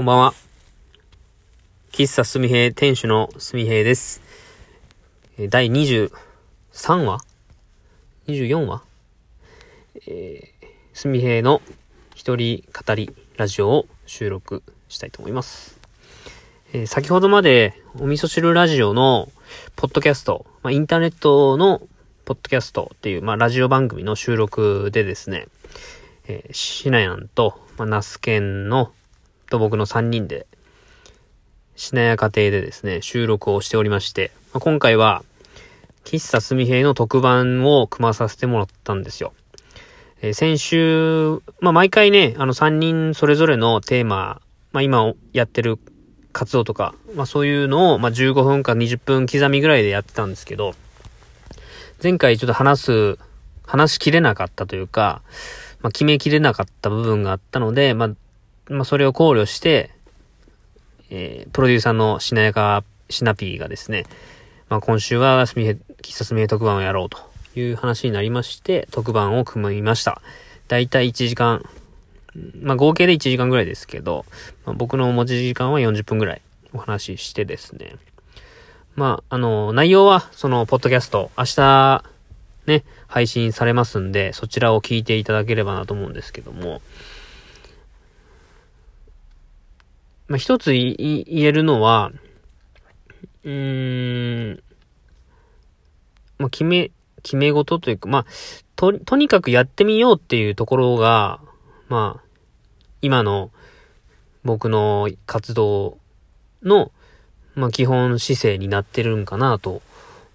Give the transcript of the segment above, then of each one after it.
こんばんは。喫茶すみへい店主のすみへいです。第23話 ?24 話？えー、すみへいの一人語りラジオを収録したいと思います。えー、先ほどまでお味噌汁ラジオのポッドキャスト、まあ、インターネットのポッドキャストっていう、まあ、ラジオ番組の収録でですね、えー、シナヤンと、まあ、ナスケンのと僕の3人で、しなや家庭でですね、収録をしておりまして、まあ、今回は、喫茶すみへいの特番を組まさせてもらったんですよ。えー、先週、まあ、毎回ね、あの3人それぞれのテーマ、まあ、今やってる活動とか、まあ、そういうのを、まあ、15分か20分刻みぐらいでやってたんですけど、前回ちょっと話す、話しきれなかったというか、まあ、決めきれなかった部分があったので、まあ、まあ、それを考慮して、えー、プロデューサーのしなやか、しなぴーがですね、まあ、今週はすみへ、喫茶すみへ特番をやろうという話になりまして、特番を組みました。だいたい1時間、まあ、合計で1時間ぐらいですけど、まあ、僕の持ち時間は40分ぐらいお話ししてですね。まあ、あの、内容は、その、ポッドキャスト、明日、ね、配信されますんで、そちらを聞いていただければなと思うんですけども、まあ、一つ言えるのは、うーん、まあ、決め、決め事というか、まあ、と、とにかくやってみようっていうところが、まあ、今の僕の活動の、まあ、基本姿勢になってるんかなと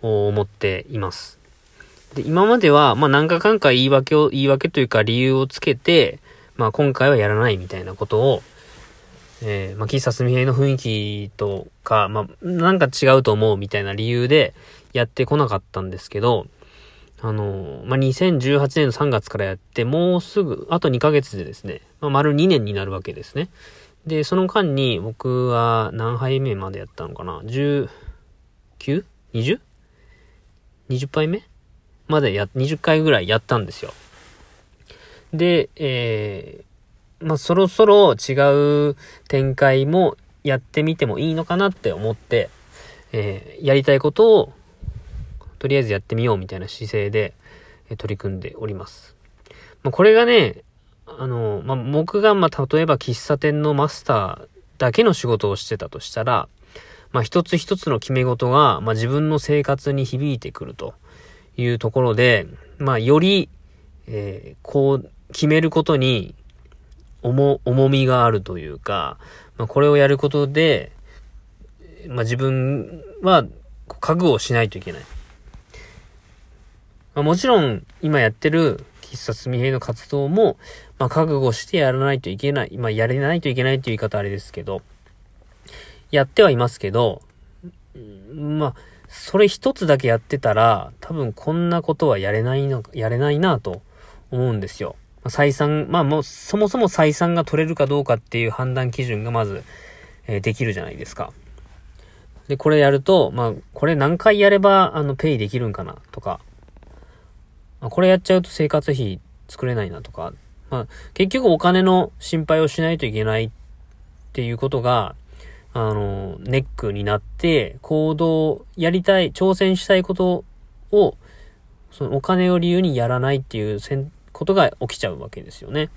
思っています。で、今までは、まあ、何かかんか言い訳を、言い訳というか理由をつけて、まあ、今回はやらないみたいなことを、えー、まあ、喫茶すみへいの雰囲気とか、まあ、なんか違うと思うみたいな理由でやってこなかったんですけど、あの、まあ、2018年の3月からやって、もうすぐ、あと2ヶ月でですね、まあ、丸2年になるわけですね。で、その間に僕は何杯目までやったのかな ?19?20?20 杯目？までや、20回ぐらいやったんですよ。で、えー、まあ、そろそろ違う展開もやってみてもいいのかなって思って、えー、やりたいことを、とりあえずやってみようみたいな姿勢で、え取り組んでおります。まあ、これがね、あの、まあ、僕が、ま例えば喫茶店のマスターだけの仕事をしてたとしたら、まあ、一つ一つの決め事が、まあ、自分の生活に響いてくるというところで、まあ、より、えー、こう、決めることに重、重みがあるというか、まあ、これをやることで、まあ、自分は覚悟をしないといけない。まあ、もちろん、今やってる喫茶すみへの活動も、まあ、覚悟してやらないといけない。まあ、やれないといけないっていう言い方あれですけど、やってはいますけど、まあ、それ一つだけやってたら、多分こんなことはやれないの、やれないなと思うんですよ。採算、まあもうそもそも採算が取れるかどうかっていう判断基準がまず、えー、できるじゃないですか。で、これやると、まあ、これ何回やれば、あの、ペイできるんかなとか、まあ、これやっちゃうと生活費作れないなとか、まあ、結局お金の心配をしないといけないっていうことが、あの、ネックになって、行動、やりたい、挑戦したいことを、そのお金を理由にやらないっていう選ことが起きちゃうわけですよね。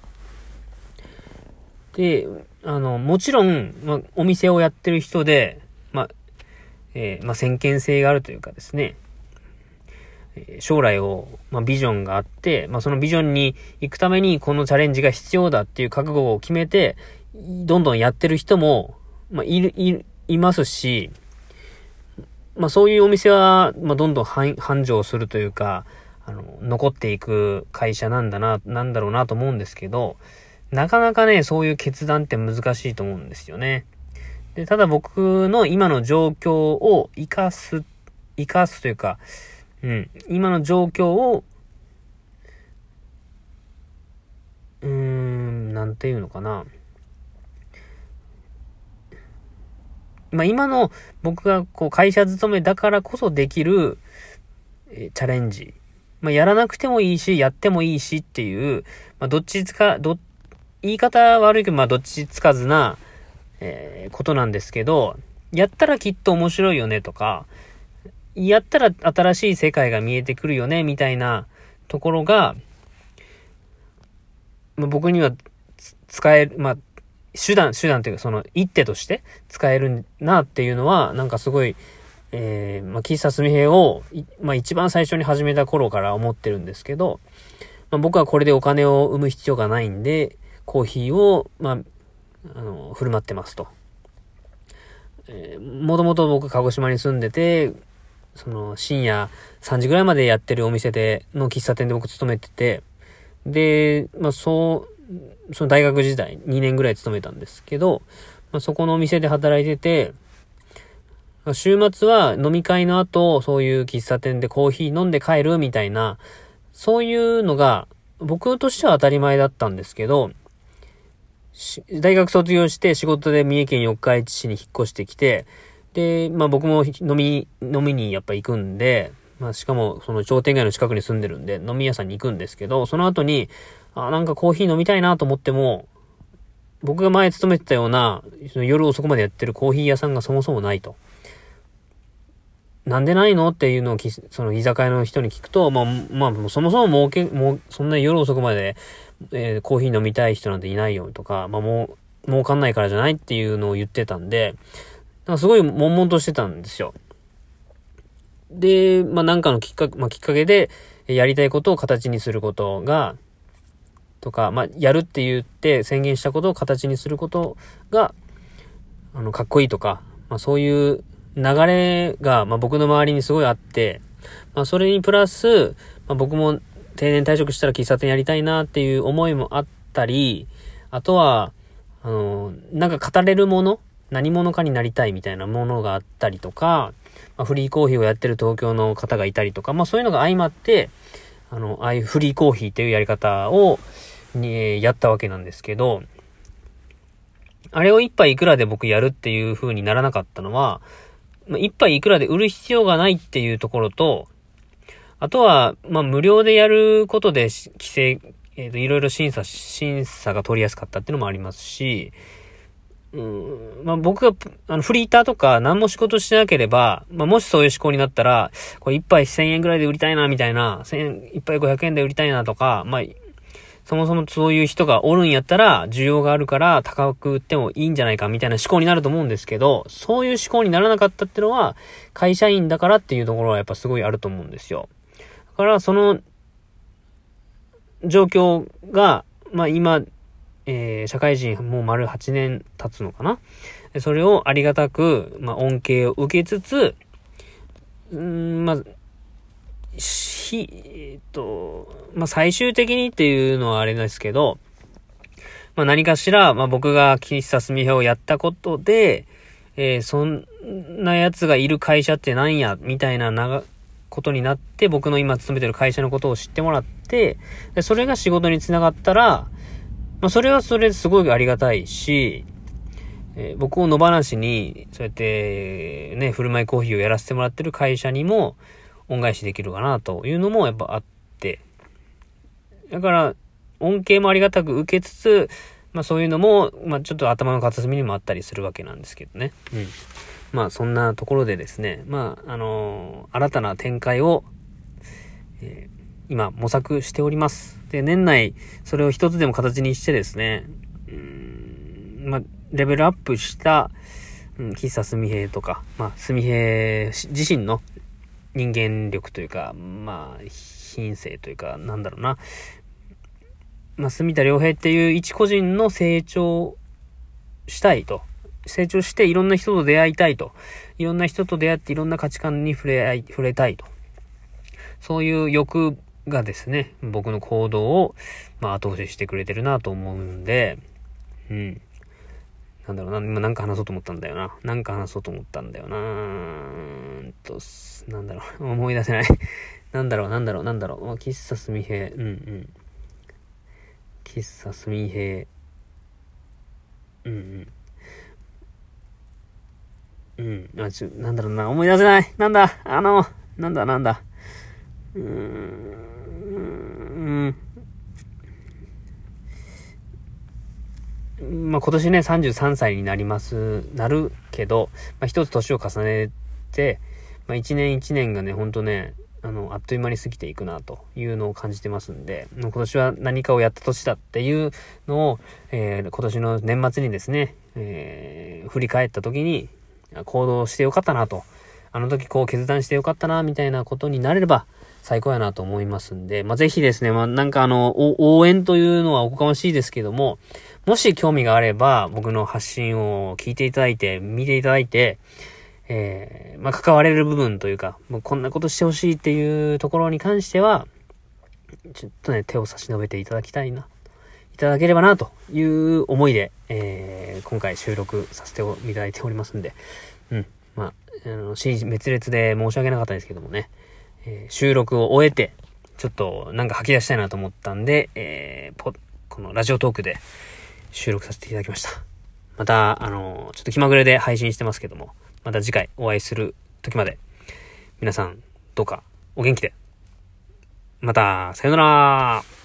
で、あの、もちろん、まお店をやってる人で、まえー、ま先見性があるというかですね、将来を、まビジョンがあって、ま、そのビジョンに行くためにこのチャレンジが必要だっていう覚悟を決めて、どんどんやってる人も、ま、いる、い、いますし、まあ、そういうお店は、ま、どんどん繁盛するというか、あの、残っていく会社なんだな、なんだろうなと思うんですけど、なかなかね、そういう決断って難しいと思うんですよね。で、ただ僕の今の状況を活かす、活かすというか、うん、今の状況を、うーん、なんていうのかな。まあ今の僕がこう会社勤めだからこそできる、チャレンジまあ、やらなくてもいいし、やってもいいしっていう、まあ、どっちつか、ど、言い方悪いけど、まあ、どっちつかずな、えー、ことなんですけど、やったらきっと面白いよねとか、やったら新しい世界が見えてくるよね、みたいなところが、まあ、僕には使える、まあ、手段、手段というかその一手として使えるなっていうのは、なんかすごい、えー、まあ、喫茶すみへを、まあ、一番最初に始めた頃から思ってるんですけど、まあ、僕はこれでお金を生む必要がないんで、コーヒーを、まあ、あの、振る舞ってますと。えー、もともと僕鹿児島に住んでて、その深夜3時ぐらいまでやってるお店で、の喫茶店で僕勤めてて、で、まあそう、その大学時代2年ぐらい勤めたんですけど、まあそこのお店で働いてて、週末は飲み会の後、そういう喫茶店でコーヒー飲んで帰るみたいな、そういうのが僕としては当たり前だったんですけど、大学卒業して仕事で三重県四日市市に引っ越してきて、で、まあ僕も飲み、飲みにやっぱ行くんで、まあしかもその商店街の近くに住んでるんで飲み屋さんに行くんですけど、その後に、あ、なんかコーヒー飲みたいなと思っても、僕が前勤めてたような、その夜遅くまでやってるコーヒー屋さんがそもそもないと。なんでないの？っていうのを、その居酒屋の人に聞くと、まあ、まあ、そもそも儲け、もう、そんな夜遅くまで、えー、コーヒー飲みたい人なんていないよとか、まあもう、儲かんないからじゃないっていうのを言ってたんで、なんかすごい悶々としてたんですよ。で、まあなんかのきっかけ、まあきっかけで、やりたいことを形にすることが、とか、まあやるって言って宣言したことを形にすることが、あの、かっこいいとか、まあそういう流れが、まあ僕の周りにすごいあって、まあそれにプラス、まあ僕も定年退職したら喫茶店やりたいなっていう思いもあったり、あとは、あの、なんか語れるもの何者かになりたいみたいなものがあったりとか、まあ、フリーコーヒーをやってる東京の方がいたりとか、まあそういうのが相まって、あの、ああいうフリーコーヒーっていうやり方を、に、やったわけなんですけど、あれを一杯いくらで僕やるっていう風にならなかったのは、一杯いくらで売る必要がないっていうところと、あとは、まあ、無料でやることで、規制、えっ、ー、と、いろいろ審査、審査が取りやすかったっていうのもありますし、うん、まあ、僕が、あの、フリーターとか何も仕事しなければ、まあ、もしそういう思考になったら、これ一杯1000円ぐらいで売りたいな、みたいな、1000円、一杯500円で売りたいなとか、まあ、そもそもそういう人がおるんやったら、需要があるから高く売ってもいいんじゃないかみたいな思考になると思うんですけど、そういう思考にならなかったってのは、会社員だからっていうところはやっぱすごいあると思うんですよ。だからその、状況が、まあ今、えー、社会人もう丸8年経つのかな？それをありがたく、まあ恩恵を受けつつ、うん、まあ、ひ、えっと、まあ、最終的にっていうのはあれですけど、まあ、何かしら、まあ、僕が喫茶すみへをやったことで、えー、そんな奴がいる会社ってなんや、みたいななことになって、僕の今勤めてる会社のことを知ってもらって、でそれが仕事につながったら、まあ、それはそれすごいありがたいし、えー、僕を野放しに、そうやって、ね、振る舞いコーヒーをやらせてもらってる会社にも、恩返しできるかなというのもやっぱあって、だから、恩恵もありがたく受けつつ、まあそういうのも、まあちょっと頭の片隅にもあったりするわけなんですけどね。うん。まあそんなところでですね、まああのー、新たな展開を、えー、今模索しております。で、年内それを一つでも形にしてですね、うん、まあレベルアップした、うん、喫茶すみへとか、まあ、すみへ自身の人間力というか、まあ、品性というか、なんだろうな。まあ、住田良平っていう一個人の成長したいと。成長していろんな人と出会いたいと。いろんな人と出会っていろんな価値観に触れ合い、触れたいと。そういう欲がですね、僕の行動を、まあ、後押ししてくれてるなと思うんで、うん。なんだろうな、今なんか話そうと思ったんだよな。なんか話そうと思ったんだよな。うんと、なんだろう、思い出せない。なんだろう、なんだろう、なんだろう。喫茶すみへうんうん。喫茶すみへうんうん。うん。あ、ちょ、なんだろうな。思い出せない。なんだ。あの、なんだ、なんだ。うーん。うん。まあ、今年ね、33歳になります、なるけど、まあ、一つ年を重ねて、まあ、一年一年がね、ほんとね、あの、あっという間に過ぎていくなというのを感じてますんで、今年は何かをやった年だっていうのを、えー、今年の年末にですね、えー、振り返った時に行動してよかったなと、あの時こう決断してよかったな、みたいなことになれれば最高やなと思いますんで、まあ、ぜひですね、まあ、なんかあの、応援というのはおこがましいですけども、もし興味があれば、僕の発信を聞いていただいて、見ていただいて、えー、まあ、関われる部分というか、もうこんなことしてほしいっていうところに関しては、ちょっとね、手を差し伸べていただきたいな、いただければな、という思いで、えー、今回収録させていただいておりますんで、うん、まあ、あの、死滅裂で申し訳なかったですけどもね、えー、収録を終えて、ちょっとなんか吐き出したいなと思ったんで、えー、このラジオトークで収録させていただきました。また、あの、ちょっと気まぐれで配信してますけども、また次回お会いする時まで、皆さん、どうかお元気で。また、さよなら